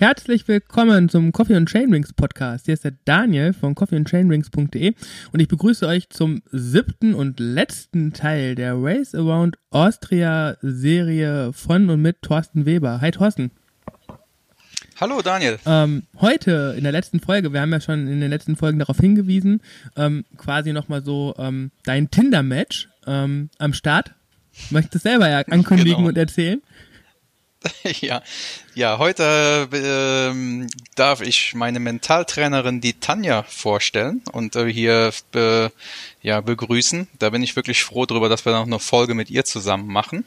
Herzlich willkommen zum Coffee and Chainrings Podcast. Hier ist der Daniel von coffeeandchainrings.de und ich begrüße euch zum siebten und letzten Teil der Race Around Austria Serie von und mit Thorsten Weber. Hi Thorsten. Hallo Daniel. Ähm, heute in der letzten Folge, wir haben ja schon in den letzten Folgen darauf hingewiesen, ähm, quasi nochmal so ähm, dein Tinder-Match ähm, am Start. Möchtest du selber ja ankündigen genau. und erzählen? ja, ja, heute ähm, darf ich meine Mentaltrainerin, die Tanja, vorstellen und äh, hier be, ja, begrüßen. Da bin ich wirklich froh drüber, dass wir noch eine Folge mit ihr zusammen machen.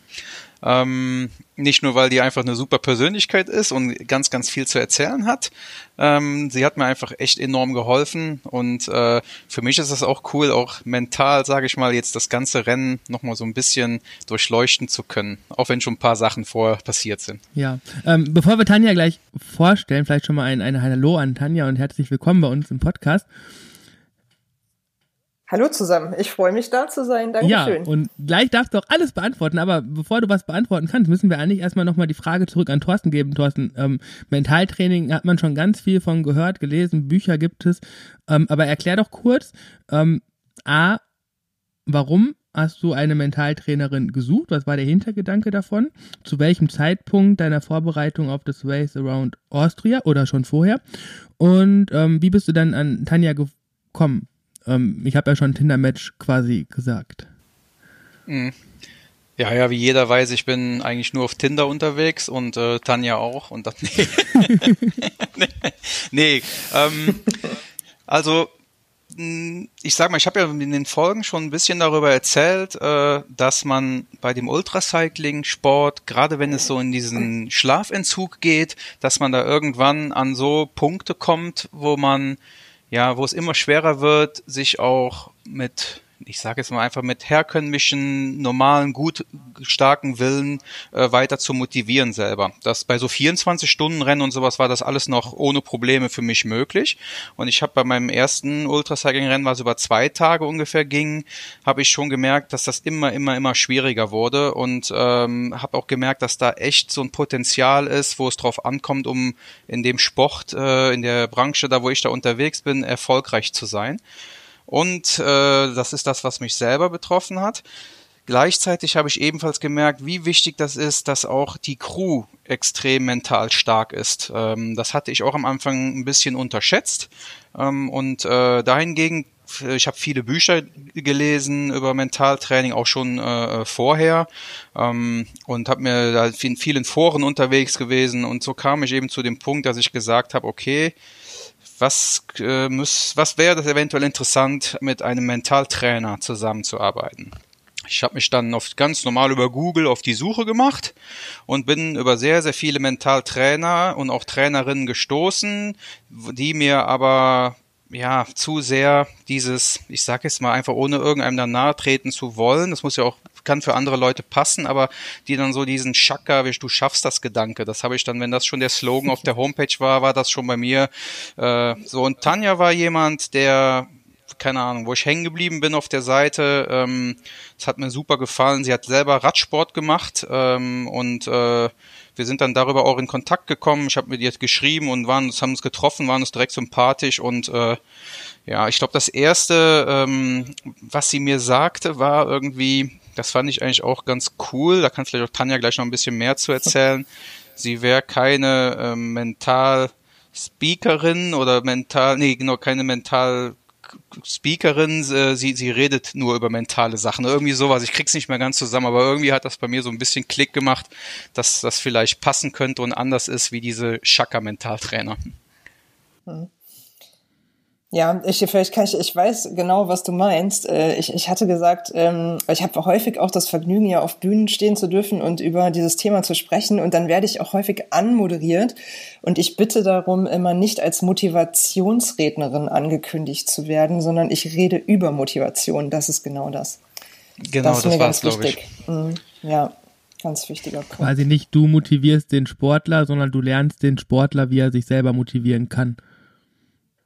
Ähm, nicht nur, weil die einfach eine super Persönlichkeit ist und ganz, ganz viel zu erzählen hat. Ähm, sie hat mir einfach echt enorm geholfen und äh, für mich ist es auch cool, auch mental, sage ich mal, jetzt das ganze Rennen nochmal so ein bisschen durchleuchten zu können, auch wenn schon ein paar Sachen vorher passiert sind. Ja, ähm, bevor wir Tanja gleich vorstellen, vielleicht schon mal ein, ein Hallo an Tanja und herzlich willkommen bei uns im Podcast. Hallo zusammen, ich freue mich da zu sein. Dankeschön. Ja, und gleich darfst du auch alles beantworten, aber bevor du was beantworten kannst, müssen wir eigentlich erstmal nochmal die Frage zurück an Thorsten geben. Thorsten, ähm, Mentaltraining hat man schon ganz viel von gehört, gelesen, Bücher gibt es, ähm, aber erklär doch kurz, ähm, A, warum hast du eine Mentaltrainerin gesucht? Was war der Hintergedanke davon? Zu welchem Zeitpunkt deiner Vorbereitung auf das Race Around Austria oder schon vorher? Und ähm, wie bist du dann an Tanja gekommen? Ähm, ich habe ja schon Tinder-Match quasi gesagt. Mhm. Ja, ja, wie jeder weiß, ich bin eigentlich nur auf Tinder unterwegs und äh, Tanja auch. Und dann, nee, nee, nee ähm, also hm, ich sag mal, ich habe ja in den Folgen schon ein bisschen darüber erzählt, äh, dass man bei dem Ultracycling-Sport, gerade wenn es so in diesen Schlafentzug geht, dass man da irgendwann an so Punkte kommt, wo man ja, wo es immer schwerer wird, sich auch mit ich sage jetzt mal einfach mit herkömmlichen, normalen, gut starken Willen äh, weiter zu motivieren selber. Das bei so 24 Stunden Rennen und sowas war das alles noch ohne Probleme für mich möglich. Und ich habe bei meinem ersten Ultracycling-Rennen, was über zwei Tage ungefähr ging, habe ich schon gemerkt, dass das immer, immer, immer schwieriger wurde und ähm, habe auch gemerkt, dass da echt so ein Potenzial ist, wo es drauf ankommt, um in dem Sport, äh, in der Branche, da wo ich da unterwegs bin, erfolgreich zu sein. Und äh, das ist das, was mich selber betroffen hat. Gleichzeitig habe ich ebenfalls gemerkt, wie wichtig das ist, dass auch die Crew extrem mental stark ist. Ähm, das hatte ich auch am Anfang ein bisschen unterschätzt. Ähm, und äh, dahingegen, ich habe viele Bücher gelesen über Mentaltraining, auch schon äh, vorher. Ähm, und habe mir da in vielen Foren unterwegs gewesen. Und so kam ich eben zu dem Punkt, dass ich gesagt habe, okay, was, äh, muss, was wäre das eventuell interessant, mit einem Mentaltrainer zusammenzuarbeiten? Ich habe mich dann oft ganz normal über Google auf die Suche gemacht und bin über sehr, sehr viele Mentaltrainer und auch Trainerinnen gestoßen, die mir aber ja zu sehr dieses, ich sage jetzt mal einfach ohne irgendeinem da nahe treten zu wollen, das muss ja auch kann für andere Leute passen, aber die dann so diesen Schakka, du schaffst das Gedanke, das habe ich dann, wenn das schon der Slogan auf der Homepage war, war das schon bei mir äh, so. Und Tanja war jemand, der keine Ahnung, wo ich hängen geblieben bin auf der Seite. Ähm, es hat mir super gefallen. Sie hat selber Radsport gemacht ähm, und äh, wir sind dann darüber auch in Kontakt gekommen. Ich habe mit ihr geschrieben und waren, haben uns getroffen, waren uns direkt sympathisch und äh, ja, ich glaube, das erste, ähm, was sie mir sagte, war irgendwie, das fand ich eigentlich auch ganz cool. Da kann vielleicht auch Tanja gleich noch ein bisschen mehr zu erzählen. Sie wäre keine ähm, mental Speakerin oder mental, nee, genau, keine mental Speakerin, äh, sie, sie redet nur über mentale Sachen. Irgendwie sowas. Ich krieg's nicht mehr ganz zusammen, aber irgendwie hat das bei mir so ein bisschen Klick gemacht, dass das vielleicht passen könnte und anders ist wie diese Chakra-Mentaltrainer. Hm. Ja, ich, vielleicht kann ich, ich weiß genau, was du meinst. Äh, ich, ich hatte gesagt, ähm, ich habe häufig auch das Vergnügen, ja auf Bühnen stehen zu dürfen und über dieses Thema zu sprechen. Und dann werde ich auch häufig anmoderiert. Und ich bitte darum, immer nicht als Motivationsrednerin angekündigt zu werden, sondern ich rede über Motivation. Das ist genau das. Genau, das, das war es, glaube ich. Mhm. Ja, ganz wichtiger Punkt. Quasi nicht du motivierst den Sportler, sondern du lernst den Sportler, wie er sich selber motivieren kann.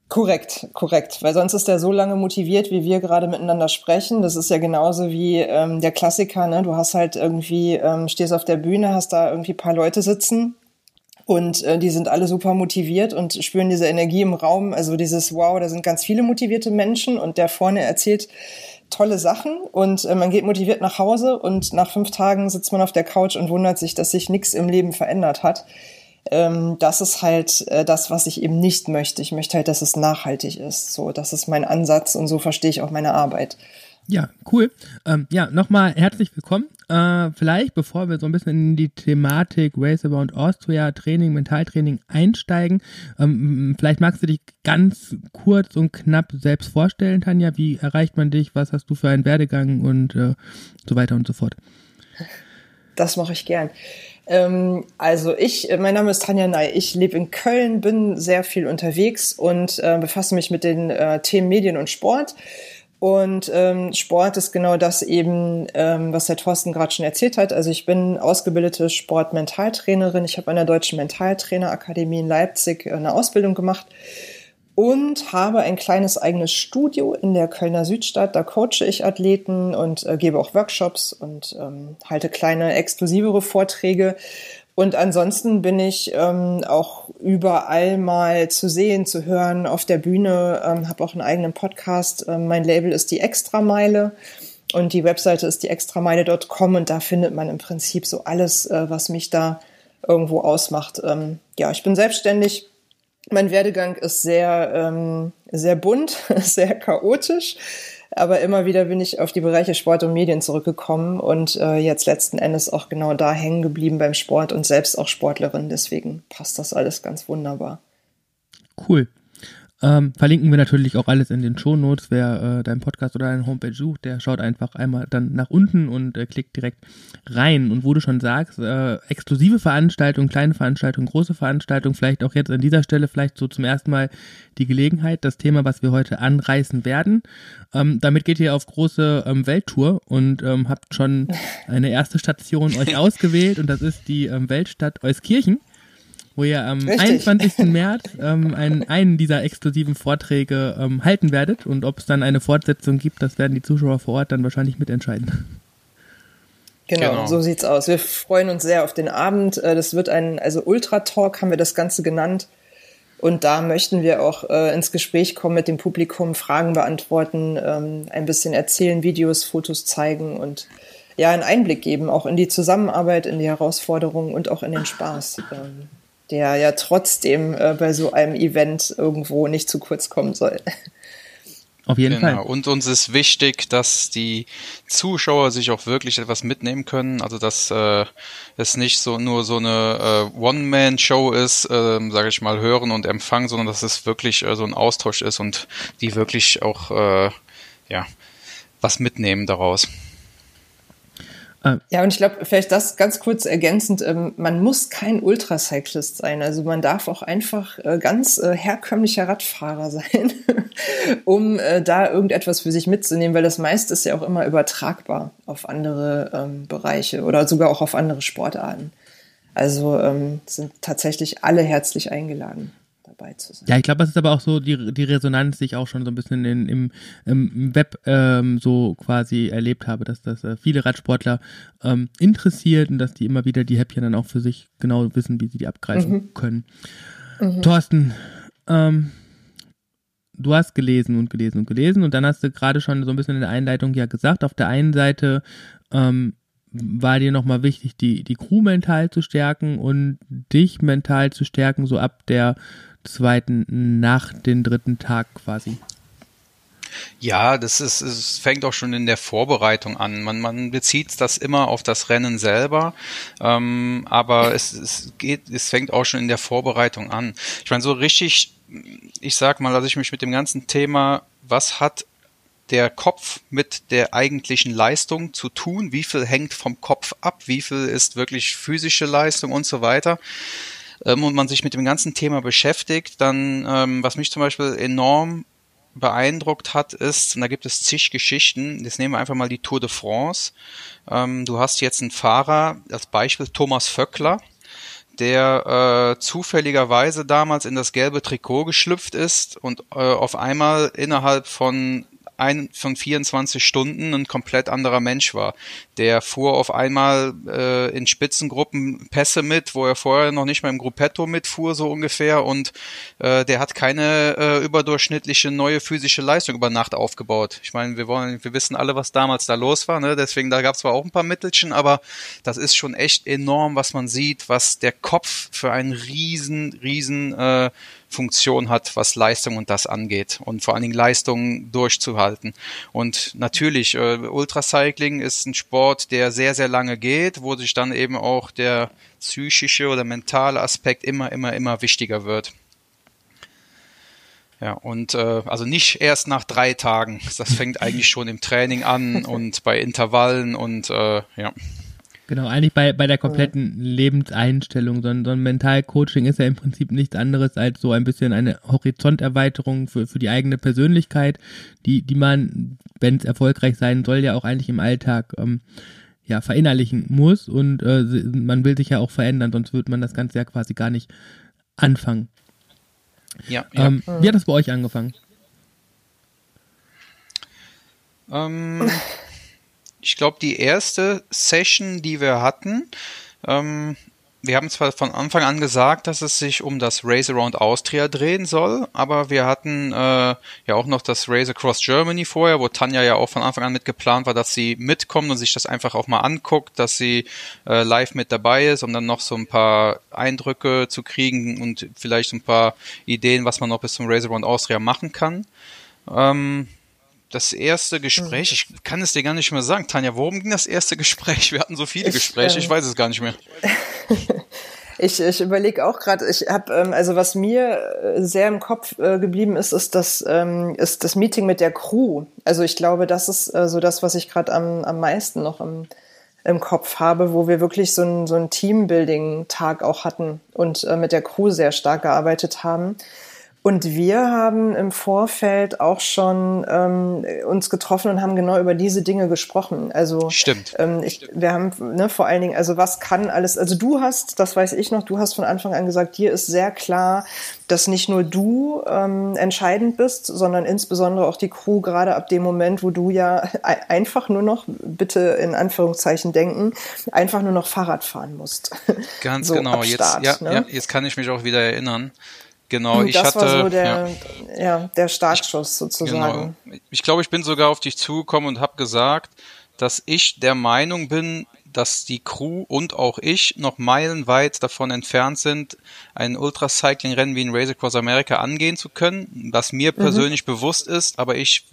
Korrekt, korrekt. Weil sonst ist er so lange motiviert, wie wir gerade miteinander sprechen. Das ist ja genauso wie ähm, der Klassiker, ne? Du hast halt irgendwie, ähm, stehst auf der Bühne, hast da irgendwie paar Leute sitzen Und äh, die sind alle super motiviert und spüren diese Energie im Raum. Also dieses Wow, da sind ganz viele motivierte Menschen und der vorne erzählt tolle Sachen und äh, man geht motiviert nach Hause und nach fünf Tagen sitzt man auf der Couch und wundert sich, dass sich nichts im Leben verändert hat. Ähm, das ist halt äh, das, was ich eben nicht möchte. Ich möchte halt, dass es nachhaltig ist. So, das ist mein Ansatz und so verstehe ich auch meine Arbeit. Ja, cool. Ähm, ja, nochmal herzlich willkommen. Äh, vielleicht, bevor wir so ein bisschen in die Thematik Race Around Austria, Training, Mentaltraining einsteigen, ähm, vielleicht magst du dich ganz kurz und knapp selbst vorstellen, Tanja. Wie erreicht man dich? Was hast du für einen Werdegang und äh, so weiter und so fort? Das mache ich gern. Ähm, also ich, mein Name ist Tanja Ney. Ich lebe in Köln, bin sehr viel unterwegs und äh, befasse mich mit den äh, Themen Medien und Sport. Und ähm, Sport ist genau das eben, ähm, was der Thorsten gerade schon erzählt hat. Also ich bin ausgebildete Sportmentaltrainerin. Ich habe an der Deutschen Mentaltrainerakademie in Leipzig eine Ausbildung gemacht und habe ein kleines eigenes Studio in der Kölner Südstadt. Da coache ich Athleten und äh, gebe auch Workshops und ähm, halte kleine exklusivere Vorträge und ansonsten bin ich ähm, auch überall mal zu sehen, zu hören auf der Bühne, ähm, habe auch einen eigenen Podcast. Ähm, mein Label ist die Extrameile und die Webseite ist die extrameile.com und da findet man im Prinzip so alles, äh, was mich da irgendwo ausmacht. Ähm, ja, ich bin selbstständig. Mein Werdegang ist sehr, ähm, sehr bunt, sehr chaotisch. Aber immer wieder bin ich auf die Bereiche Sport und Medien zurückgekommen und äh, jetzt letzten Endes auch genau da hängen geblieben beim Sport und selbst auch Sportlerin. Deswegen passt das alles ganz wunderbar. Cool. Ähm, verlinken wir natürlich auch alles in den Show Notes. Wer äh, deinen Podcast oder deine Homepage sucht, der schaut einfach einmal dann nach unten und äh, klickt direkt rein. Und wo du schon sagst, äh, exklusive Veranstaltungen, kleine Veranstaltungen, große Veranstaltungen, vielleicht auch jetzt an dieser Stelle vielleicht so zum ersten Mal die Gelegenheit, das Thema, was wir heute anreißen werden. Ähm, damit geht ihr auf große ähm, Welttour und ähm, habt schon eine erste Station euch ausgewählt und das ist die ähm, Weltstadt Euskirchen wo ihr am Richtig. 21. März ähm, einen, einen dieser exklusiven Vorträge ähm, halten werdet. Und ob es dann eine Fortsetzung gibt, das werden die Zuschauer vor Ort dann wahrscheinlich mitentscheiden. Genau, genau, so sieht's aus. Wir freuen uns sehr auf den Abend. Äh, das wird ein, also Ultra Talk haben wir das Ganze genannt. Und da möchten wir auch äh, ins Gespräch kommen mit dem Publikum, Fragen beantworten, ähm, ein bisschen erzählen, Videos, Fotos zeigen und ja, einen Einblick geben, auch in die Zusammenarbeit, in die Herausforderungen und auch in den Spaß. Ähm, der ja trotzdem äh, bei so einem Event irgendwo nicht zu kurz kommen soll. Auf jeden genau. Fall. Und uns ist wichtig, dass die Zuschauer sich auch wirklich etwas mitnehmen können. Also dass äh, es nicht so nur so eine äh, One-Man-Show ist, äh, sage ich mal, hören und empfangen, sondern dass es wirklich äh, so ein Austausch ist und die wirklich auch äh, ja was mitnehmen daraus. Ah. Ja, und ich glaube, vielleicht das ganz kurz ergänzend, ähm, man muss kein Ultracyclist sein. Also man darf auch einfach äh, ganz äh, herkömmlicher Radfahrer sein, um äh, da irgendetwas für sich mitzunehmen, weil das meiste ist ja auch immer übertragbar auf andere ähm, Bereiche oder sogar auch auf andere Sportarten. Also ähm, sind tatsächlich alle herzlich eingeladen dabei zu sein. Ja, ich glaube, das ist aber auch so die, die Resonanz, die ich auch schon so ein bisschen in, im, im Web ähm, so quasi erlebt habe, dass das äh, viele Radsportler ähm, interessiert und dass die immer wieder die Häppchen dann auch für sich genau wissen, wie sie die abgreifen mhm. können. Mhm. Thorsten, ähm, du hast gelesen und gelesen und gelesen und dann hast du gerade schon so ein bisschen in der Einleitung ja gesagt, auf der einen Seite ähm, war dir nochmal wichtig, die, die Crew mental zu stärken und dich mental zu stärken, so ab der zweiten nach dem dritten Tag quasi. Ja, das ist, es fängt auch schon in der Vorbereitung an. Man, man bezieht das immer auf das Rennen selber, ähm, aber es, es geht, es fängt auch schon in der Vorbereitung an. Ich meine, so richtig, ich sag mal, als ich mich mit dem ganzen Thema, was hat der Kopf mit der eigentlichen Leistung zu tun? Wie viel hängt vom Kopf ab? Wie viel ist wirklich physische Leistung und so weiter? Ähm, und man sich mit dem ganzen Thema beschäftigt, dann, ähm, was mich zum Beispiel enorm beeindruckt hat, ist, und da gibt es zig Geschichten, jetzt nehmen wir einfach mal die Tour de France. Ähm, du hast jetzt einen Fahrer, als Beispiel Thomas Vöckler, der äh, zufälligerweise damals in das gelbe Trikot geschlüpft ist und äh, auf einmal innerhalb von ein von 24 Stunden ein komplett anderer Mensch war. Der fuhr auf einmal äh, in Spitzengruppen Pässe mit, wo er vorher noch nicht mal im Gruppetto mitfuhr, so ungefähr. Und äh, der hat keine äh, überdurchschnittliche neue physische Leistung über Nacht aufgebaut. Ich meine, wir wollen, wir wissen alle, was damals da los war, ne? Deswegen, da gab es zwar auch ein paar Mittelchen, aber das ist schon echt enorm, was man sieht, was der Kopf für einen riesen, riesen äh, Funktion hat, was Leistung und das angeht und vor allen Dingen Leistung durchzuhalten. Und natürlich, äh, Ultracycling ist ein Sport, der sehr, sehr lange geht, wo sich dann eben auch der psychische oder mentale Aspekt immer, immer, immer wichtiger wird. Ja, und äh, also nicht erst nach drei Tagen. Das fängt eigentlich schon im Training an und bei Intervallen und äh, ja. Genau, eigentlich bei, bei der kompletten Lebenseinstellung. So ein, so ein Mental-Coaching ist ja im Prinzip nichts anderes als so ein bisschen eine Horizonterweiterung für, für die eigene Persönlichkeit, die, die man, wenn es erfolgreich sein soll, ja auch eigentlich im Alltag ähm, ja, verinnerlichen muss. Und äh, man will sich ja auch verändern, sonst würde man das Ganze ja quasi gar nicht anfangen. Ja, ja. Ähm, wie hat das bei euch angefangen? Ähm, ich glaube, die erste Session, die wir hatten, ähm, wir haben zwar von Anfang an gesagt, dass es sich um das Race Around Austria drehen soll, aber wir hatten äh, ja auch noch das Race Across Germany vorher, wo Tanja ja auch von Anfang an mit geplant war, dass sie mitkommt und sich das einfach auch mal anguckt, dass sie äh, live mit dabei ist, um dann noch so ein paar Eindrücke zu kriegen und vielleicht ein paar Ideen, was man noch bis zum Race Around Austria machen kann. Ähm, das erste Gespräch, ich kann es dir gar nicht mehr sagen. Tanja, worum ging das erste Gespräch? Wir hatten so viele ich, Gespräche, ich ähm, weiß es gar nicht mehr. ich ich überlege auch gerade, ich habe, ähm, also was mir äh, sehr im Kopf äh, geblieben ist, ist das, ähm, ist das Meeting mit der Crew. Also ich glaube, das ist äh, so das, was ich gerade am, am meisten noch im, im Kopf habe, wo wir wirklich so ein, so ein Teambuilding-Tag auch hatten und äh, mit der Crew sehr stark gearbeitet haben. Und wir haben im Vorfeld auch schon ähm, uns getroffen und haben genau über diese Dinge gesprochen. Also stimmt. Ähm, ich, wir haben ne, vor allen Dingen, also was kann alles? Also du hast, das weiß ich noch, du hast von Anfang an gesagt, dir ist sehr klar, dass nicht nur du ähm, entscheidend bist, sondern insbesondere auch die Crew. Gerade ab dem Moment, wo du ja einfach nur noch, bitte in Anführungszeichen denken, einfach nur noch Fahrrad fahren musst. Ganz so genau. Start, jetzt, ja, ne? ja, jetzt kann ich mich auch wieder erinnern. Genau, ich das hatte. war so der, ja, ja der Startschuss ich, sozusagen. Genau. Ich glaube, ich bin sogar auf dich zugekommen und habe gesagt, dass ich der Meinung bin, dass die Crew und auch ich noch meilenweit davon entfernt sind, ein Ultracycling-Rennen wie ein Race Across America angehen zu können, was mir mhm. persönlich bewusst ist, aber ich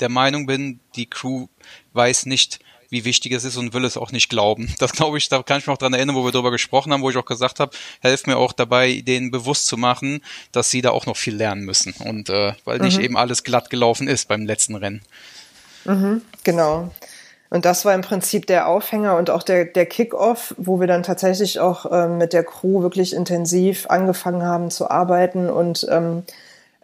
der Meinung bin, die Crew weiß nicht, wie wichtig es ist und will es auch nicht glauben. Das glaube ich, da kann ich mich auch dran erinnern, wo wir darüber gesprochen haben, wo ich auch gesagt habe, helf mir auch dabei, denen bewusst zu machen, dass sie da auch noch viel lernen müssen. Und äh, weil mhm. nicht eben alles glatt gelaufen ist beim letzten Rennen. Mhm, genau. Und das war im Prinzip der Aufhänger und auch der, der Kick-Off, wo wir dann tatsächlich auch ähm, mit der Crew wirklich intensiv angefangen haben zu arbeiten und ähm,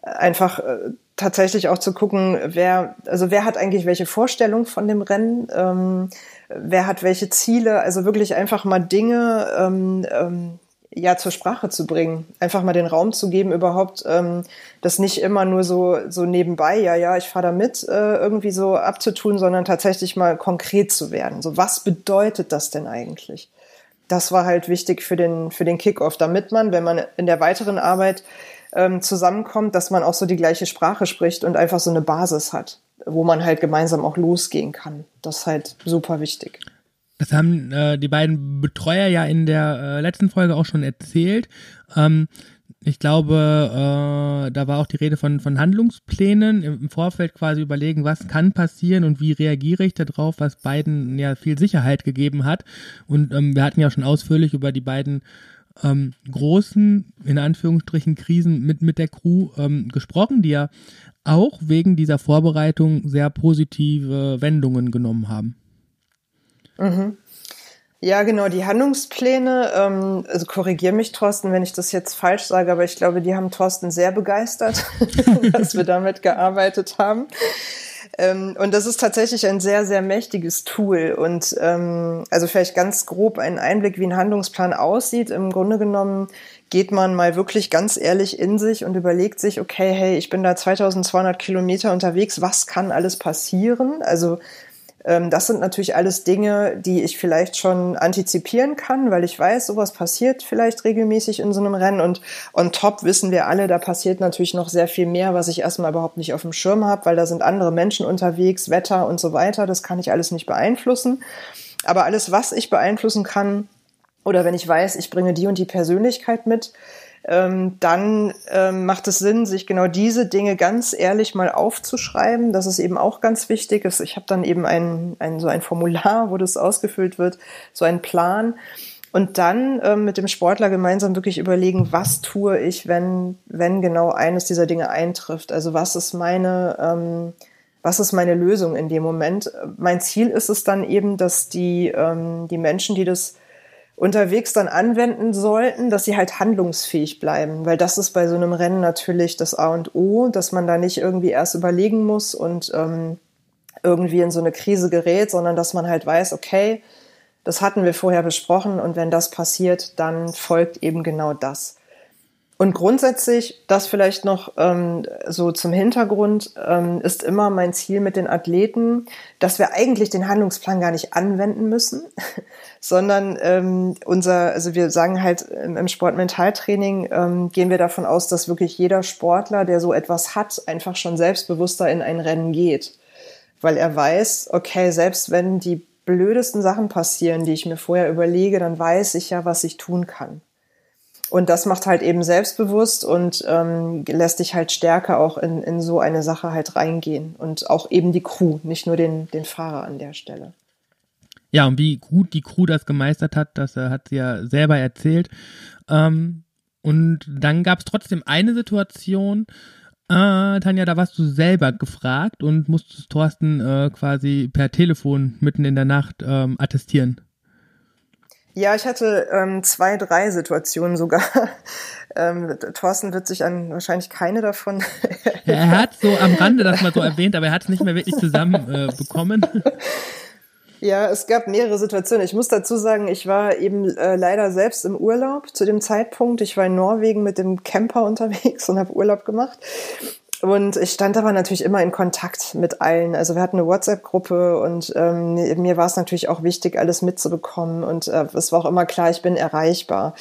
einfach äh, tatsächlich auch zu gucken, wer, also wer hat eigentlich welche Vorstellung von dem Rennen, ähm, wer hat welche Ziele, also wirklich einfach mal Dinge ähm, ähm, ja zur Sprache zu bringen, einfach mal den Raum zu geben, überhaupt ähm, das nicht immer nur so so nebenbei, ja ja, ich fahre da mit äh, irgendwie so abzutun, sondern tatsächlich mal konkret zu werden. So was bedeutet das denn eigentlich? Das war halt wichtig für den für den Kickoff, damit man, wenn man in der weiteren Arbeit ähm, zusammenkommt, dass man auch so die gleiche Sprache spricht und einfach so eine Basis hat, wo man halt gemeinsam auch losgehen kann. Das ist halt super wichtig. Das haben äh, die beiden Betreuer ja in der äh, letzten Folge auch schon erzählt. Ähm, ich glaube, äh, da war auch die Rede von, von Handlungsplänen im Vorfeld quasi überlegen, was kann passieren und wie reagiere ich darauf, was beiden ja viel Sicherheit gegeben hat. Und ähm, wir hatten ja schon ausführlich über die beiden ähm, großen, in Anführungsstrichen, Krisen mit, mit der Crew ähm, gesprochen, die ja auch wegen dieser Vorbereitung sehr positive Wendungen genommen haben. Mhm. Ja, genau, die Handlungspläne, ähm, also korrigier mich, Thorsten, wenn ich das jetzt falsch sage, aber ich glaube, die haben Thorsten sehr begeistert, dass wir damit gearbeitet haben. Ähm, und das ist tatsächlich ein sehr, sehr mächtiges Tool. Und ähm, also vielleicht ganz grob einen Einblick, wie ein Handlungsplan aussieht. Im Grunde genommen geht man mal wirklich ganz ehrlich in sich und überlegt sich, okay, hey, ich bin da 2200 Kilometer unterwegs, was kann alles passieren? Also das sind natürlich alles Dinge, die ich vielleicht schon antizipieren kann, weil ich weiß, sowas passiert vielleicht regelmäßig in so einem Rennen. Und on top wissen wir alle, da passiert natürlich noch sehr viel mehr, was ich erstmal überhaupt nicht auf dem Schirm habe, weil da sind andere Menschen unterwegs, Wetter und so weiter. Das kann ich alles nicht beeinflussen. Aber alles, was ich beeinflussen kann, oder wenn ich weiß, ich bringe die und die Persönlichkeit mit, ähm, dann ähm, macht es Sinn, sich genau diese Dinge ganz ehrlich mal aufzuschreiben. Das ist eben auch ganz wichtig. Ich habe dann eben ein, ein, so ein Formular, wo das ausgefüllt wird, so ein Plan. Und dann ähm, mit dem Sportler gemeinsam wirklich überlegen, was tue ich, wenn, wenn genau eines dieser Dinge eintrifft. Also was ist meine, ähm, was ist meine Lösung in dem Moment? Mein Ziel ist es dann eben, dass die, ähm, die Menschen, die das unterwegs dann anwenden sollten, dass sie halt handlungsfähig bleiben, weil das ist bei so einem Rennen natürlich das A und O, dass man da nicht irgendwie erst überlegen muss und ähm, irgendwie in so eine Krise gerät, sondern dass man halt weiß, okay, das hatten wir vorher besprochen und wenn das passiert, dann folgt eben genau das. Und grundsätzlich, das vielleicht noch ähm, so zum Hintergrund, ähm, ist immer mein Ziel mit den Athleten, dass wir eigentlich den Handlungsplan gar nicht anwenden müssen, sondern ähm, unser, also wir sagen halt im Sportmentaltraining ähm, gehen wir davon aus, dass wirklich jeder Sportler, der so etwas hat, einfach schon selbstbewusster in ein Rennen geht, weil er weiß, okay, selbst wenn die blödesten Sachen passieren, die ich mir vorher überlege, dann weiß ich ja, was ich tun kann. Und das macht halt eben selbstbewusst und ähm, lässt dich halt stärker auch in, in so eine Sache halt reingehen. Und auch eben die Crew, nicht nur den, den Fahrer an der Stelle. Ja, und wie gut die Crew das gemeistert hat, das äh, hat sie ja selber erzählt. Ähm, und dann gab es trotzdem eine Situation, äh, Tanja, da warst du selber gefragt und musstest Thorsten äh, quasi per Telefon mitten in der Nacht ähm, attestieren. Ja, ich hatte ähm, zwei, drei Situationen sogar. ähm, Thorsten wird sich an wahrscheinlich keine davon. ja, er hat so am Rande das mal so erwähnt, aber er hat es nicht mehr wirklich zusammen äh, bekommen. Ja, es gab mehrere Situationen. Ich muss dazu sagen, ich war eben äh, leider selbst im Urlaub zu dem Zeitpunkt. Ich war in Norwegen mit dem Camper unterwegs und habe Urlaub gemacht. Und ich stand aber natürlich immer in Kontakt mit allen. Also wir hatten eine WhatsApp-Gruppe und ähm, mir war es natürlich auch wichtig, alles mitzubekommen. Und äh, es war auch immer klar, ich bin erreichbar.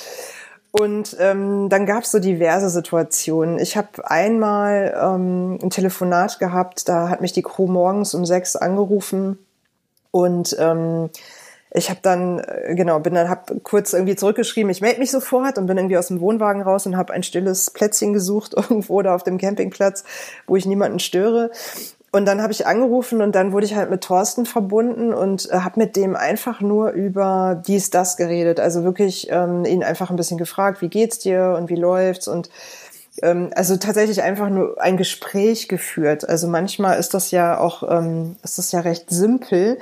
Und ähm, dann gab es so diverse Situationen. Ich habe einmal ähm, ein Telefonat gehabt, da hat mich die Crew morgens um sechs angerufen und ähm, ich habe dann äh, genau bin dann hab kurz irgendwie zurückgeschrieben, ich melde mich sofort und bin irgendwie aus dem Wohnwagen raus und habe ein stilles Plätzchen gesucht irgendwo da auf dem Campingplatz, wo ich niemanden störe. Und dann habe ich angerufen und dann wurde ich halt mit Thorsten verbunden und äh, habe mit dem einfach nur über dies, das geredet. Also wirklich ähm, ihn einfach ein bisschen gefragt, wie geht's dir und wie läuft's und ähm, also tatsächlich einfach nur ein Gespräch geführt. Also manchmal ist das ja auch, ähm, ist das ja recht simpel,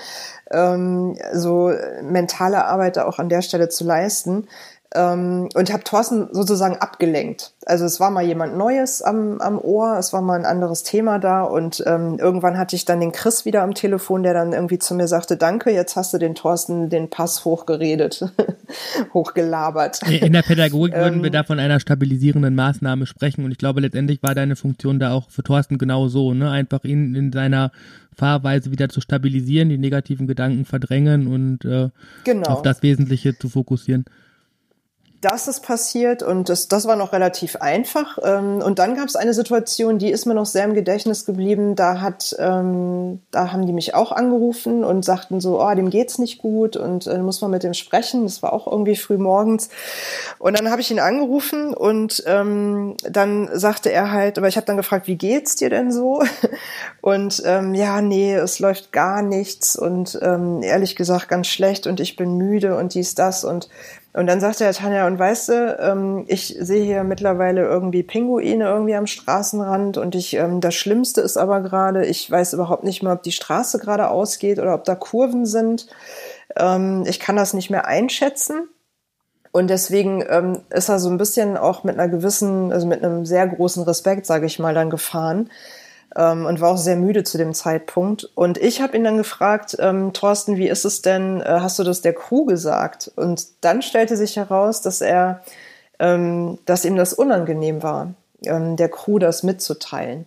ähm, so mentale Arbeit auch an der Stelle zu leisten. Ähm, und habe Thorsten sozusagen abgelenkt. Also es war mal jemand Neues am, am Ohr, es war mal ein anderes Thema da und ähm, irgendwann hatte ich dann den Chris wieder am Telefon, der dann irgendwie zu mir sagte, danke, jetzt hast du den Thorsten den Pass hochgeredet, hochgelabert. In der Pädagogik würden wir ähm, da von einer stabilisierenden Maßnahme sprechen und ich glaube letztendlich war deine Funktion da auch für Thorsten genau so, ne? einfach ihn in seiner Fahrweise wieder zu stabilisieren, die negativen Gedanken verdrängen und äh, genau. auf das Wesentliche zu fokussieren das ist passiert und das, das war noch relativ einfach. Ähm, und dann gab es eine Situation, die ist mir noch sehr im Gedächtnis geblieben. Da hat, ähm, da haben die mich auch angerufen und sagten so, oh, dem geht's nicht gut und äh, muss man mit dem sprechen. Das war auch irgendwie früh morgens. Und dann habe ich ihn angerufen und ähm, dann sagte er halt, aber ich habe dann gefragt, wie geht's dir denn so? Und ähm, ja, nee, es läuft gar nichts und ähm, ehrlich gesagt ganz schlecht und ich bin müde und dies, das und und dann sagte er, Tanja, und weißt du, ähm, ich sehe hier mittlerweile irgendwie Pinguine irgendwie am Straßenrand und ich, ähm, das Schlimmste ist aber gerade, ich weiß überhaupt nicht mehr, ob die Straße gerade ausgeht oder ob da Kurven sind. Ähm, ich kann das nicht mehr einschätzen. Und deswegen ähm, ist er so ein bisschen auch mit einer gewissen, also mit einem sehr großen Respekt, sage ich mal, dann gefahren ähm, und war auch sehr müde zu dem Zeitpunkt. Und ich habe ihn dann gefragt, ähm, Thorsten, wie ist es denn, äh, hast du das der Crew gesagt? Und dann stellte sich heraus, dass er, ähm, dass ihm das unangenehm war, ähm, der Crew das mitzuteilen.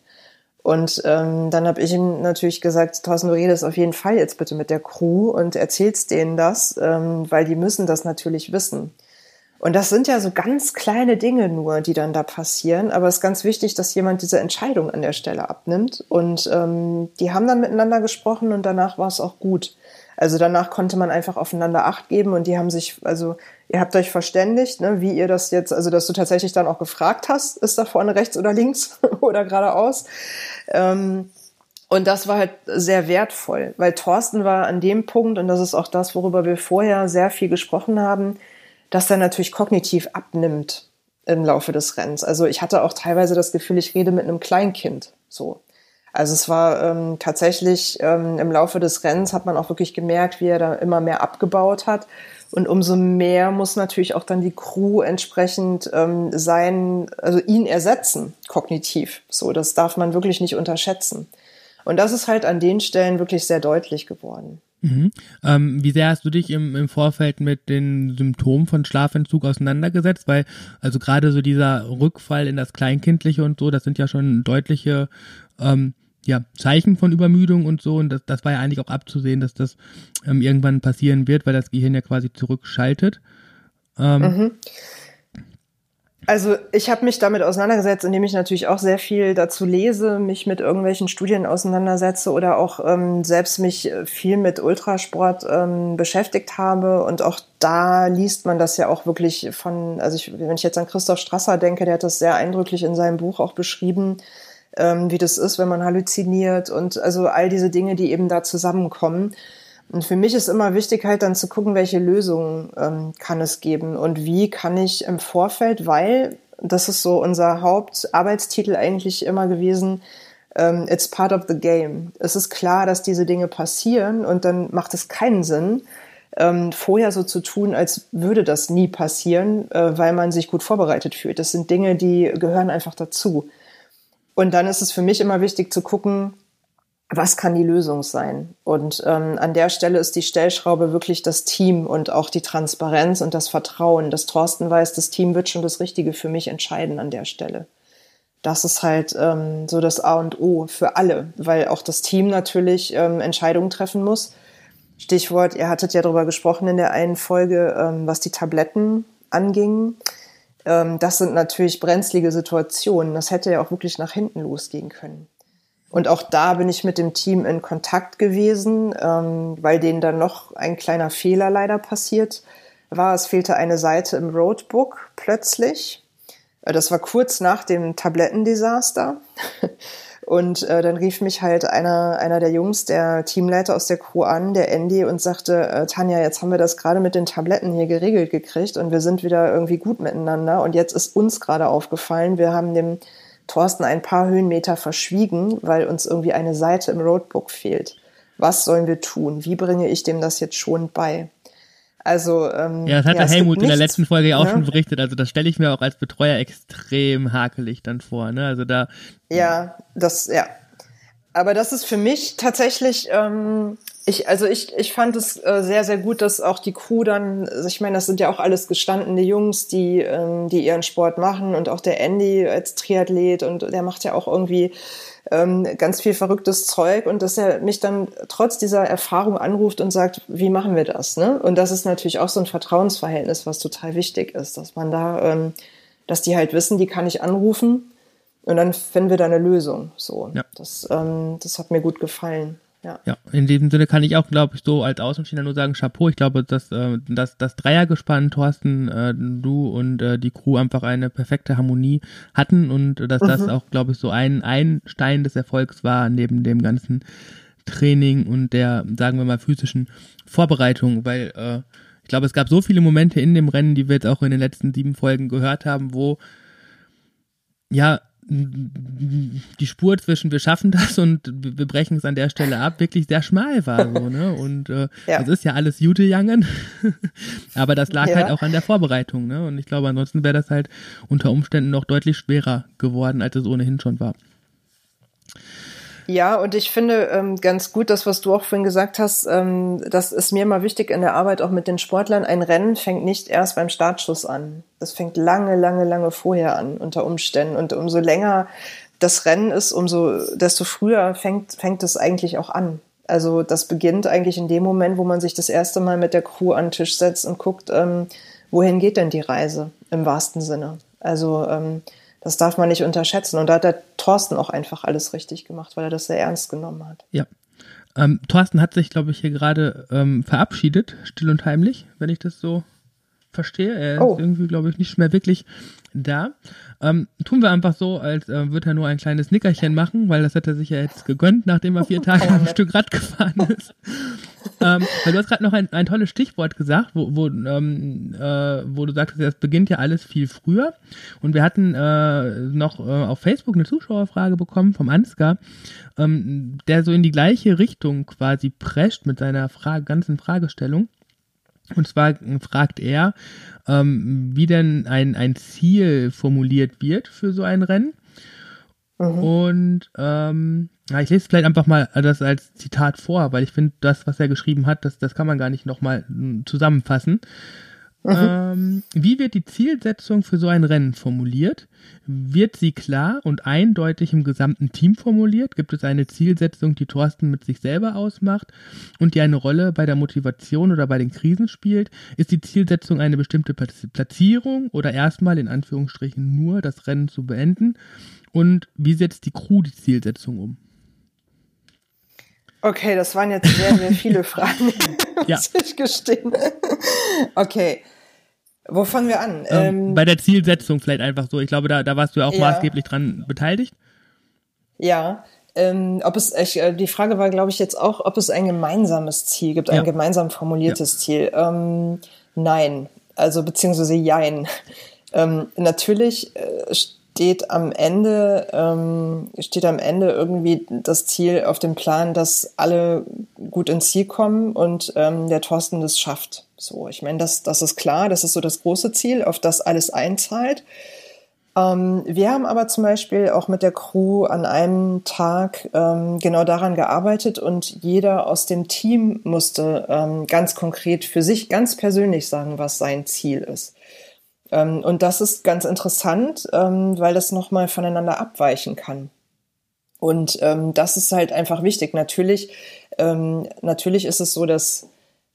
Und ähm, dann habe ich ihm natürlich gesagt, Thorsten, du redest auf jeden Fall jetzt bitte mit der Crew und erzählst denen das, ähm, weil die müssen das natürlich wissen. Und das sind ja so ganz kleine Dinge nur, die dann da passieren. Aber es ist ganz wichtig, dass jemand diese Entscheidung an der Stelle abnimmt. Und ähm, die haben dann miteinander gesprochen und danach war es auch gut. Also danach konnte man einfach aufeinander Acht geben und die haben sich, also ihr habt euch verständigt, ne, wie ihr das jetzt, also dass du tatsächlich dann auch gefragt hast, ist da vorne rechts oder links oder geradeaus. Ähm, und das war halt sehr wertvoll, weil Thorsten war an dem Punkt, und das ist auch das, worüber wir vorher sehr viel gesprochen haben, dass er natürlich kognitiv abnimmt im Laufe des Rennens. Also ich hatte auch teilweise das Gefühl, ich rede mit einem Kleinkind. So. Also es war ähm, tatsächlich ähm, im Laufe des Rennens hat man auch wirklich gemerkt, wie er da immer mehr abgebaut hat. Und umso mehr muss natürlich auch dann die Crew entsprechend ähm, sein, also ihn ersetzen, kognitiv. So, das darf man wirklich nicht unterschätzen. Und das ist halt an den Stellen wirklich sehr deutlich geworden. Mhm. Ähm, wie sehr hast du dich im, im Vorfeld mit den Symptomen von Schlafentzug auseinandergesetzt? Weil, also gerade so dieser Rückfall in das Kleinkindliche und so, das sind ja schon deutliche ähm, ja, Zeichen von Übermüdung und so. Und das, das war ja eigentlich auch abzusehen, dass das ähm, irgendwann passieren wird, weil das Gehirn ja quasi zurückschaltet. Ähm, mhm. Also ich habe mich damit auseinandergesetzt, indem ich natürlich auch sehr viel dazu lese, mich mit irgendwelchen Studien auseinandersetze oder auch ähm, selbst mich viel mit Ultrasport ähm, beschäftigt habe. Und auch da liest man das ja auch wirklich von, also ich, wenn ich jetzt an Christoph Strasser denke, der hat das sehr eindrücklich in seinem Buch auch beschrieben, ähm, wie das ist, wenn man halluziniert und also all diese Dinge, die eben da zusammenkommen. Und für mich ist immer wichtig, halt dann zu gucken, welche Lösungen ähm, kann es geben und wie kann ich im Vorfeld, weil das ist so unser Hauptarbeitstitel eigentlich immer gewesen, ähm, it's part of the game. Es ist klar, dass diese Dinge passieren und dann macht es keinen Sinn, ähm, vorher so zu tun, als würde das nie passieren, äh, weil man sich gut vorbereitet fühlt. Das sind Dinge, die gehören einfach dazu. Und dann ist es für mich immer wichtig zu gucken, was kann die Lösung sein? Und ähm, an der Stelle ist die Stellschraube wirklich das Team und auch die Transparenz und das Vertrauen, dass Thorsten weiß, das Team wird schon das Richtige für mich entscheiden an der Stelle. Das ist halt ähm, so das A und O für alle, weil auch das Team natürlich ähm, Entscheidungen treffen muss. Stichwort, ihr hattet ja darüber gesprochen in der einen Folge, ähm, was die Tabletten anging. Ähm, das sind natürlich brenzlige Situationen. Das hätte ja auch wirklich nach hinten losgehen können. Und auch da bin ich mit dem Team in Kontakt gewesen, ähm, weil denen dann noch ein kleiner Fehler leider passiert war. Es fehlte eine Seite im Roadbook plötzlich. Äh, das war kurz nach dem Tablettendesaster. Und äh, dann rief mich halt einer, einer der Jungs, der Teamleiter aus der Crew an, der Andy, und sagte, äh, Tanja, jetzt haben wir das gerade mit den Tabletten hier geregelt gekriegt und wir sind wieder irgendwie gut miteinander. Und jetzt ist uns gerade aufgefallen, wir haben dem Thorsten ein paar Höhenmeter verschwiegen, weil uns irgendwie eine Seite im Roadbook fehlt. Was sollen wir tun? Wie bringe ich dem das jetzt schon bei? Also ähm, ja, das hat ja, der Helmut in der letzten Folge ja auch ne? schon berichtet. Also das stelle ich mir auch als Betreuer extrem hakelig dann vor. Ne? Also da ja, das ja. Aber das ist für mich tatsächlich ähm, ich, also ich, ich fand es äh, sehr, sehr gut, dass auch die Crew dann, also ich meine, das sind ja auch alles gestandene Jungs, die, ähm, die ihren Sport machen und auch der Andy als Triathlet und der macht ja auch irgendwie ähm, ganz viel verrücktes Zeug und dass er mich dann trotz dieser Erfahrung anruft und sagt, wie machen wir das? Ne? Und das ist natürlich auch so ein Vertrauensverhältnis, was total wichtig ist, dass man da, ähm, dass die halt wissen, die kann ich anrufen und dann finden wir da eine Lösung. So, ja. das, ähm, das hat mir gut gefallen. Ja. ja, in diesem Sinne kann ich auch, glaube ich, so als Außenstehender nur sagen, Chapeau. Ich glaube, dass äh, das, das Dreiergespann, Thorsten, äh, du und äh, die Crew einfach eine perfekte Harmonie hatten und dass mhm. das auch, glaube ich, so ein, ein Stein des Erfolgs war, neben dem ganzen Training und der, sagen wir mal, physischen Vorbereitung, weil äh, ich glaube, es gab so viele Momente in dem Rennen, die wir jetzt auch in den letzten sieben Folgen gehört haben, wo ja, die Spur zwischen wir schaffen das und wir brechen es an der Stelle ab wirklich sehr schmal war so ne und äh, ja. das ist ja alles Jute Jangen aber das lag ja. halt auch an der Vorbereitung ne und ich glaube ansonsten wäre das halt unter Umständen noch deutlich schwerer geworden als es ohnehin schon war Ja, und ich finde ähm, ganz gut, das, was du auch vorhin gesagt hast, ähm, das ist mir immer wichtig in der Arbeit auch mit den Sportlern. Ein Rennen fängt nicht erst beim Startschuss an. Das fängt lange, lange, lange vorher an, unter Umständen. Und umso länger das Rennen ist, umso desto früher fängt, fängt es eigentlich auch an. Also das beginnt eigentlich in dem Moment, wo man sich das erste Mal mit der Crew an den Tisch setzt und guckt, ähm, wohin geht denn die Reise im wahrsten Sinne. Also ähm, das darf man nicht unterschätzen. Und da hat der Thorsten auch einfach alles richtig gemacht, weil er das sehr ernst genommen hat. Ja. Ähm, Thorsten hat sich, glaube ich, hier gerade ähm, verabschiedet, still und heimlich, wenn ich das so verstehe. Er oh. ist irgendwie, glaube ich, nicht mehr wirklich da. Ähm, tun wir einfach so, als äh, würde er nur ein kleines Nickerchen machen, weil das hat er sich ja jetzt gegönnt, nachdem er vier Tage am Stück Rad gefahren ist. ähm, weil du hast gerade noch ein, ein tolles Stichwort gesagt, wo, wo, ähm, äh, wo du sagtest, es beginnt ja alles viel früher. Und wir hatten äh, noch äh, auf Facebook eine Zuschauerfrage bekommen vom Ansgar, ähm, der so in die gleiche Richtung quasi prescht mit seiner Frage, ganzen Fragestellung. Und zwar fragt er, ähm, wie denn ein, ein Ziel formuliert wird für so ein Rennen. Mhm. Und ähm, ja, ich lese vielleicht einfach mal das als Zitat vor, weil ich finde, das, was er geschrieben hat, das, das kann man gar nicht nochmal hm, zusammenfassen. Mhm. Ähm, wie wird die Zielsetzung für so ein Rennen formuliert? Wird sie klar und eindeutig im gesamten Team formuliert? Gibt es eine Zielsetzung, die Thorsten mit sich selber ausmacht und die eine Rolle bei der Motivation oder bei den Krisen spielt? Ist die Zielsetzung eine bestimmte Platzierung oder erstmal in Anführungsstrichen nur das Rennen zu beenden? Und wie setzt die Crew die Zielsetzung um? Okay, das waren jetzt sehr, sehr viele Fragen, ja. muss ich gestehen. Okay. Wo fangen wir an? Ähm, ähm, bei der Zielsetzung vielleicht einfach so. Ich glaube, da, da warst du auch ja. maßgeblich dran beteiligt. Ja. Ähm, ob es, ich, äh, die Frage war, glaube ich, jetzt auch, ob es ein gemeinsames Ziel gibt, ein ja. gemeinsam formuliertes. Ziel. Ähm, nein. Also, beziehungsweise jein. Ähm, natürlich äh, steht am Ende, ähm, steht am Ende irgendwie das Ziel auf dem Plan, dass alle gut ins Ziel kommen und ähm, der Thorsten das schafft. So, ich meine, das, das ist klar, das ist so das große Ziel, auf das alles einzahlt. Ähm, wir haben aber zum Beispiel auch mit der Crew an einem Tag ähm, genau daran gearbeitet und jeder aus dem Team musste ähm, ganz konkret für sich ganz persönlich sagen, was sein Ziel ist. Ähm, und das ist ganz interessant, ähm, weil das nochmal voneinander abweichen kann. Und ähm, das ist halt einfach wichtig. Natürlich, natürlich ist es so, dass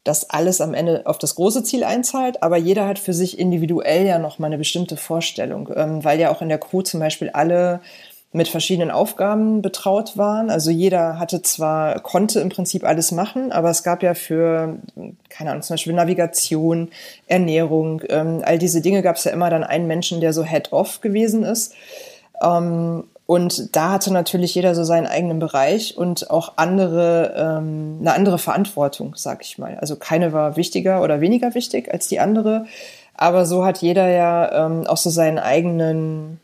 das alles am Ende auf das große Ziel einzahlt, aber jeder hat für sich individuell ja nochmal eine bestimmte Vorstellung, weil ja auch in der Crew zum Beispiel alle mit verschiedenen Aufgaben betraut waren. Also jeder hatte zwar, konnte im Prinzip alles machen, aber es gab ja für, keine Ahnung, zum Beispiel Navigation, Ernährung, ähm, all diese Dinge gab es ja immer dann einen Menschen, der so head-off gewesen ist. Ähm, und da hatte natürlich jeder so seinen eigenen Bereich und auch andere, ähm, eine andere Verantwortung, sag ich mal. Also keine war wichtiger oder weniger wichtig als die andere. Aber so hat jeder ja ähm, auch so seinen eigenen,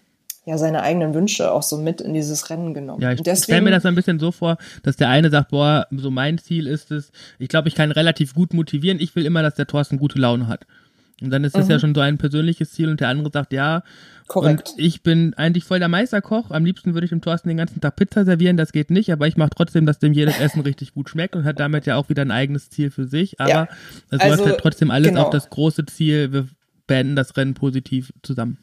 ja seine eigenen Wünsche auch so mit in dieses Rennen genommen. Ja, ich stelle mir das ein bisschen so vor, dass der eine sagt, boah, so mein Ziel ist es, ich glaube, ich kann relativ gut motivieren, ich will immer, dass der Thorsten gute Laune hat. Und dann ist das mhm. ja schon so ein persönliches Ziel und der andere sagt, ja, Korrekt. und ich bin eigentlich voll der Meisterkoch. Am liebsten würde ich dem Thorsten den ganzen Tag Pizza servieren, das geht nicht, aber ich mache trotzdem, dass dem jedes Essen richtig gut schmeckt und hat damit ja auch wieder ein eigenes Ziel für sich. Aber ja. es also, läuft halt trotzdem alles genau. auf das große Ziel, wir beenden das Rennen positiv zusammen.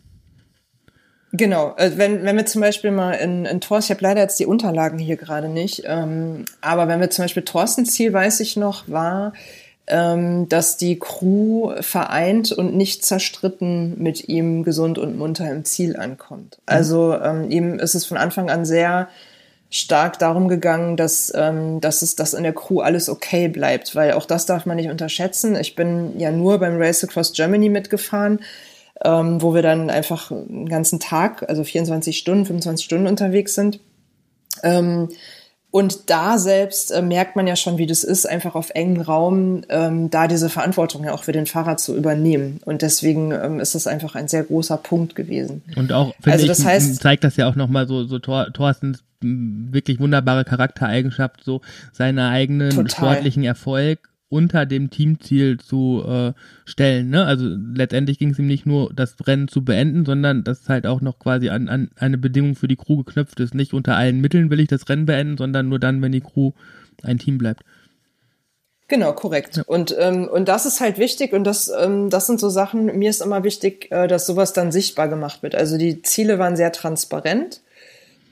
Genau, äh, wenn, wenn wir zum Beispiel mal in, in Thorsten, ich habe leider jetzt die Unterlagen hier gerade nicht, ähm, aber wenn wir zum Beispiel Thorstens Ziel, weiß ich noch, war, ähm, dass die Crew vereint und nicht zerstritten mit ihm gesund und munter im Ziel ankommt. Mhm. Also ähm, ihm ist es von Anfang an sehr stark darum gegangen, dass, ähm, dass es dass in der Crew alles okay bleibt, weil auch das darf man nicht unterschätzen. Ich bin ja nur beim Race Across Germany mitgefahren ähm, wo wir dann einfach einen ganzen Tag, also 24 Stunden, 25 Stunden unterwegs sind. Ähm, und da selbst äh, merkt man ja schon, wie das ist, einfach auf engen Raum ähm, da diese Verantwortung ja auch für den Fahrer zu übernehmen. Und deswegen ähm, ist das einfach ein sehr großer Punkt gewesen. Und auch, also das ich, heißt, zeigt das ja auch nochmal so, so Thor, Thorstens wirklich wunderbare Charaktereigenschaft, so seinen eigenen total. sportlichen Erfolg unter dem Teamziel zu äh, stellen. Ne? Also letztendlich ging es ihm nicht nur, das Rennen zu beenden, sondern das halt auch noch quasi an, an eine Bedingung für die Crew geknüpft ist. Nicht unter allen Mitteln will ich das Rennen beenden, sondern nur dann, wenn die Crew ein Team bleibt. Genau, korrekt. Ja. Und, ähm, und das ist halt wichtig und das, ähm, das sind so Sachen, mir ist immer wichtig, äh, dass sowas dann sichtbar gemacht wird. Also die Ziele waren sehr transparent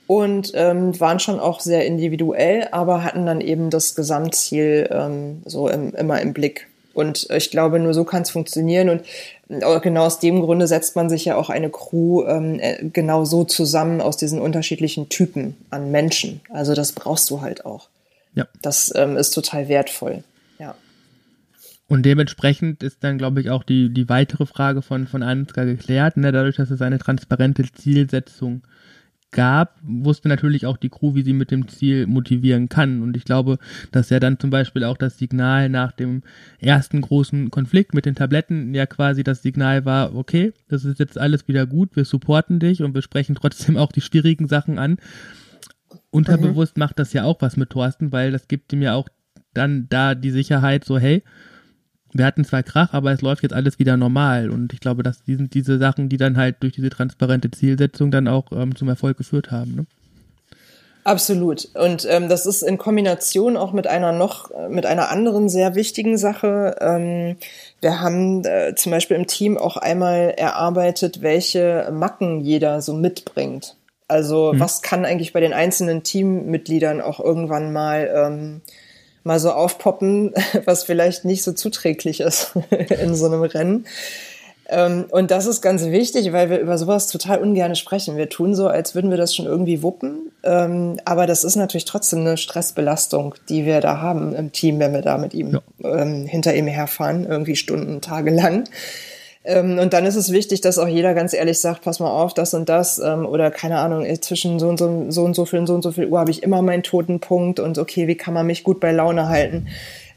und ähm, waren schon auch sehr individuell, aber hatten dann eben das Gesamtziel ähm, so im, immer im Blick. Und ich glaube, nur so kann es funktionieren. Und äh, genau aus dem Grunde setzt man sich ja auch eine Crew ähm, äh, genau so zusammen aus diesen unterschiedlichen Typen an Menschen. Also das brauchst du halt auch. Ja. Das ähm, ist total wertvoll. Ja. Und dementsprechend ist dann, glaube ich, auch die, die weitere Frage von, von Ansgar geklärt, ne? dadurch, dass es eine transparente Zielsetzung gab, wusste natürlich auch die Crew, wie sie mit dem Ziel motivieren kann. Und ich glaube, dass ja dann zum Beispiel auch das Signal nach dem ersten großen Konflikt mit den Tabletten ja quasi das Signal war, okay, das ist jetzt alles wieder gut, wir supporten dich und wir sprechen trotzdem auch die schwierigen Sachen an. Unterbewusst mhm. macht das ja auch was mit Thorsten, weil das gibt ihm ja auch dann da die Sicherheit, so hey, wir hatten zwar Krach, aber es läuft jetzt alles wieder normal. Und ich glaube, dass die sind diese Sachen, die dann halt durch diese transparente Zielsetzung dann auch ähm, zum Erfolg geführt haben. Ne? Absolut. Und ähm, das ist in Kombination auch mit einer noch, mit einer anderen sehr wichtigen Sache. Ähm, wir haben äh, zum Beispiel im Team auch einmal erarbeitet, welche Macken jeder so mitbringt. Also mhm. was kann eigentlich bei den einzelnen Teammitgliedern auch irgendwann mal ähm, mal so aufpoppen, was vielleicht nicht so zuträglich ist in so einem Rennen. Ähm, und das ist ganz wichtig, weil wir über sowas total ungern sprechen. Wir tun so, als würden wir das schon irgendwie wuppen. Ähm, aber das ist natürlich trotzdem eine Stressbelastung, die wir da haben im Team, wenn wir da mit ihm ja. Ähm, hinter ihm herfahren, irgendwie Stunden, Tage lang. Ähm, und dann ist es wichtig, dass auch jeder ganz ehrlich sagt, pass mal auf, das und das ähm, oder keine Ahnung, zwischen so und so, so und so viel und so und so viel Uhr habe ich immer meinen toten Punkt und okay, wie kann man mich gut bei Laune halten?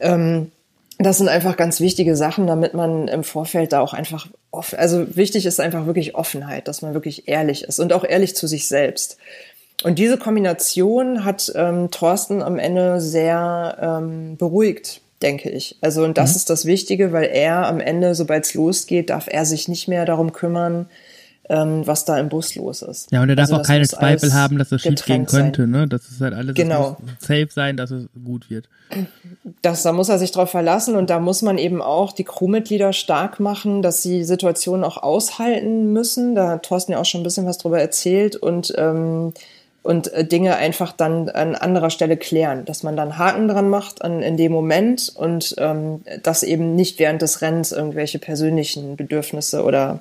Ähm, das sind einfach ganz wichtige Sachen, damit man im Vorfeld da auch einfach offen, also wichtig ist einfach wirklich Offenheit, dass man wirklich ehrlich ist und auch ehrlich zu sich selbst. Und diese Kombination hat ähm, Thorsten am Ende sehr ähm, beruhigt denke ich. Also und das mhm. ist das Wichtige, weil er am Ende, sobald es losgeht, darf er sich nicht mehr darum kümmern, ähm, was da im Bus los ist. Ja, und er darf also, auch keine Zweifel haben, dass es schief gehen könnte. Sein. Ne? Das ist halt alles genau. safe sein, dass es gut wird. Das, da muss er sich drauf verlassen und da muss man eben auch die Crewmitglieder stark machen, dass sie Situationen auch aushalten müssen. Da hat Thorsten ja auch schon ein bisschen was drüber erzählt und ähm, und äh, Dinge einfach dann an anderer Stelle klären, dass man dann Haken dran macht an, in dem Moment und ähm, dass eben nicht während des Rennens irgendwelche persönlichen Bedürfnisse oder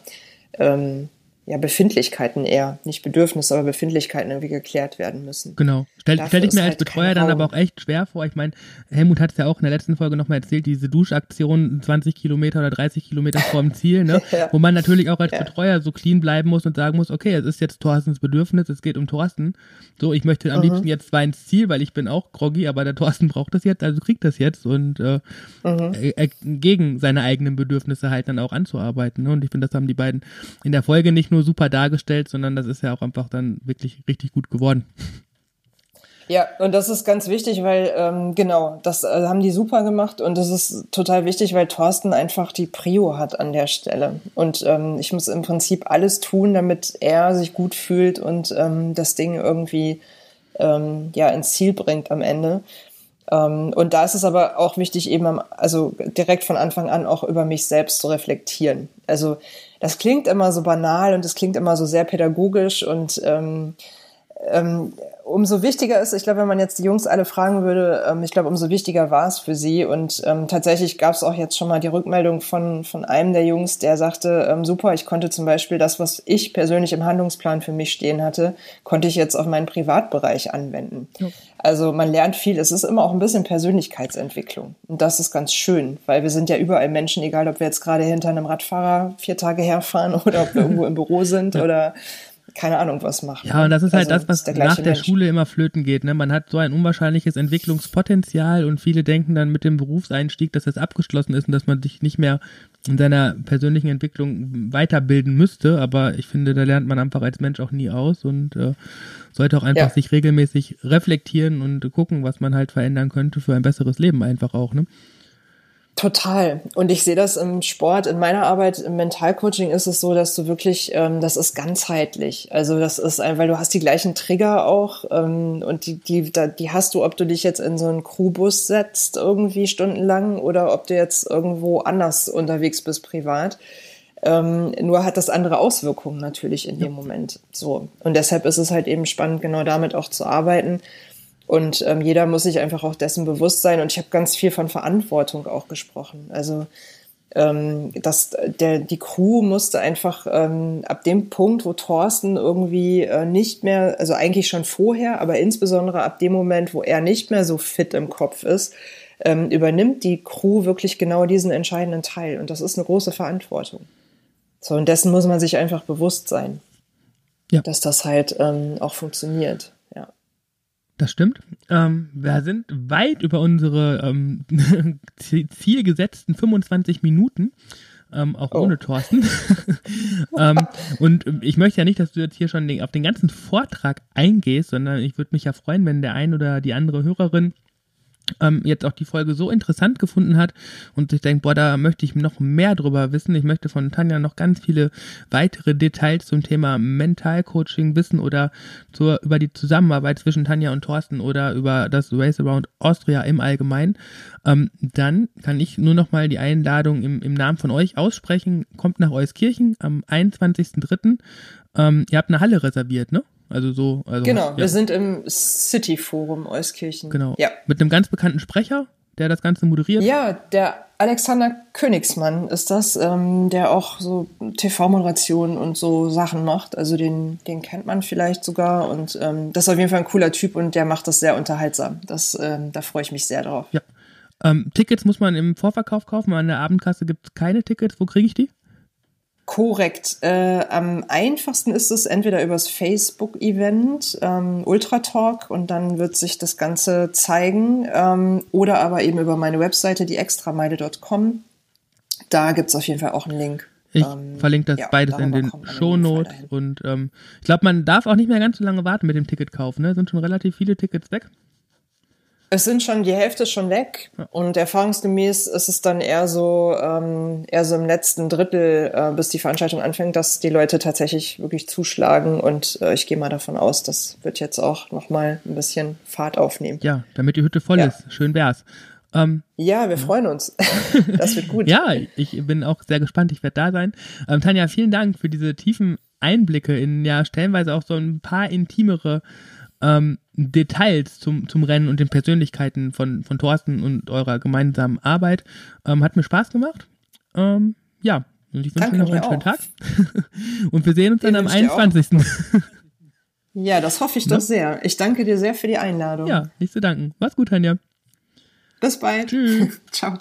ähm, ja, Befindlichkeiten eher, nicht Bedürfnisse, aber Befindlichkeiten irgendwie geklärt werden müssen. Genau. Stell, stell ich mir als halt Betreuer dann aber auch echt schwer vor. Ich meine, Helmut hat es ja auch in der letzten Folge nochmal erzählt, diese Duschaktion 20 Kilometer oder 30 Kilometer vorm Ziel, ne? ja. wo man natürlich auch als ja. Betreuer so clean bleiben muss und sagen muss, okay, es ist jetzt Thorstens Bedürfnis, es geht um Thorsten. So, ich möchte am mhm. liebsten jetzt zwar ins Ziel, weil ich bin auch groggy, aber der Thorsten braucht das jetzt, also kriegt das jetzt und äh, mhm. äh, gegen seine eigenen Bedürfnisse halt dann auch anzuarbeiten. Ne? Und ich finde, das haben die beiden in der Folge nicht nur nur super dargestellt, sondern das ist ja auch einfach dann wirklich richtig gut geworden. Ja, und das ist ganz wichtig, weil ähm, genau, das äh, haben die super gemacht und das ist total wichtig, weil Thorsten einfach die Prio hat an der Stelle. Und ähm, ich muss im Prinzip alles tun, damit er sich gut fühlt und ähm, das Ding irgendwie ähm, ja ins Ziel bringt am Ende. Ähm, und da ist es aber auch wichtig, eben am, also direkt von Anfang an auch über mich selbst zu reflektieren. Also das klingt immer so banal und es klingt immer so sehr pädagogisch und ähm, ähm, umso wichtiger ist, ich glaube, wenn man jetzt die Jungs alle fragen würde, ähm, ich glaube, umso wichtiger war es für sie. Und ähm, tatsächlich gab es auch jetzt schon mal die Rückmeldung von, von einem der Jungs, der sagte, ähm, super, ich konnte zum Beispiel das, was ich persönlich im Handlungsplan für mich stehen hatte, konnte ich jetzt auf meinen Privatbereich anwenden. Ja. Also man lernt viel. Es ist immer auch ein bisschen Persönlichkeitsentwicklung. Und das ist ganz schön, weil wir sind ja überall Menschen, egal ob wir jetzt gerade hinter einem Radfahrer vier Tage herfahren oder ob wir irgendwo im Büro sind ja. oder keine Ahnung was machen. Ja, und das ist halt also, das, was nach der Mensch. Schule immer flöten geht. Ne? Man hat so ein unwahrscheinliches Entwicklungspotenzial und viele denken dann mit dem Berufseinstieg, dass das abgeschlossen ist und dass man sich nicht mehr in seiner persönlichen Entwicklung weiterbilden müsste. Aber ich finde, da lernt man einfach als Mensch auch nie aus und äh, sollte auch einfach ja. sich regelmäßig reflektieren und gucken, was man halt verändern könnte für ein besseres Leben einfach auch. Ne? Total. Und ich sehe das im Sport, in meiner Arbeit, im Mentalcoaching ist es so, dass du wirklich, ähm, das ist ganzheitlich. Also das ist, weil du hast die gleichen Trigger auch ähm, und die, die, die hast du, ob du dich jetzt in so einen Crewbus setzt irgendwie stundenlang oder ob du jetzt irgendwo anders unterwegs bist privat. Ähm, nur hat das andere Auswirkungen natürlich in dem Moment. So. Und deshalb ist es halt eben spannend, genau damit auch zu arbeiten und ähm, jeder muss sich einfach auch dessen bewusst sein. Und ich habe ganz viel von Verantwortung auch gesprochen. Also ähm, dass der, die Crew musste einfach ähm, ab dem Punkt, wo Thorsten irgendwie äh, nicht mehr, also eigentlich schon vorher, aber insbesondere ab dem Moment, wo er nicht mehr so fit im Kopf ist, ähm, übernimmt die Crew wirklich genau diesen entscheidenden Teil. Und das ist eine große Verantwortung. So, und dessen muss man sich einfach bewusst sein, ja. dass das halt ähm, auch funktioniert. Das stimmt. Ähm, wir sind weit über unsere ähm, zielgesetzten 25 Minuten. Ähm, auch oh. ohne Thorsten. ähm, und ich möchte ja nicht, dass du jetzt hier schon den, auf den ganzen Vortrag eingehst, sondern ich würde mich ja freuen, wenn der ein oder die andere Hörerin ähm, jetzt auch die Folge so interessant gefunden hat und ich denke, boah, da möchte ich noch mehr drüber wissen. Ich möchte von Tanja noch ganz viele weitere Details zum Thema Mentalcoaching wissen oder zur, über die Zusammenarbeit zwischen Tanja und Thorsten oder über das Race Around Austria im Allgemeinen. Ähm, dann kann ich nur noch mal die Einladung im, im Namen von euch aussprechen. Kommt nach Euskirchen am 21.03. Ähm, ihr habt eine Halle reserviert, ne? Also so. Also, genau, ja. wir sind im City Forum Euskirchen. Genau. Ja. Mit einem ganz bekannten Sprecher, der das Ganze moderiert. Ja, der Alexander Königsmann ist das, ähm, der auch so TV-Moderationen und so Sachen macht. Also den, den kennt man vielleicht sogar. Und ähm, das ist auf jeden Fall ein cooler Typ und der macht das sehr unterhaltsam. Das, ähm, da freue ich mich sehr drauf. Ja. Ähm, Tickets muss man im Vorverkauf kaufen. An der Abendkasse gibt es keine Tickets. Wo kriege ich die? Korrekt. Äh, am einfachsten ist es entweder übers Facebook-Event ähm, Ultratalk und dann wird sich das Ganze zeigen ähm, oder aber eben über meine Webseite, die extrameile.com. Da gibt es auf jeden Fall auch einen Link. Ich ähm, verlinke das ja, beides in den Show Notes und ähm, ich glaube, man darf auch nicht mehr ganz so lange warten mit dem Ticketkauf. Ne? Sind schon relativ viele Tickets weg. Es sind schon, die Hälfte schon weg und erfahrungsgemäß ist es dann eher so, ähm, eher so im letzten Drittel, äh, bis die Veranstaltung anfängt, dass die Leute tatsächlich wirklich zuschlagen und äh, ich gehe mal davon aus, das wird jetzt auch nochmal ein bisschen Fahrt aufnehmen. Ja, damit die Hütte voll ja. ist. Schön wär's. Ähm, ja, wir freuen uns. das wird gut. ja, ich bin auch sehr gespannt. Ich werde da sein. Ähm, Tanja, vielen Dank für diese tiefen Einblicke in ja stellenweise auch so ein paar intimere ähm, Details zum, zum Rennen und den Persönlichkeiten von, von Thorsten und eurer gemeinsamen Arbeit. Ähm, hat mir Spaß gemacht. Ähm, ja, und ich wünsche euch noch einen schönen Tag. und wir sehen uns Den dann am 21. ja, das hoffe ich doch sehr. Ich danke dir sehr für die Einladung. Ja, nicht zu danken. Mach's gut, Tanja. Bis bald. Tschüss. Ciao.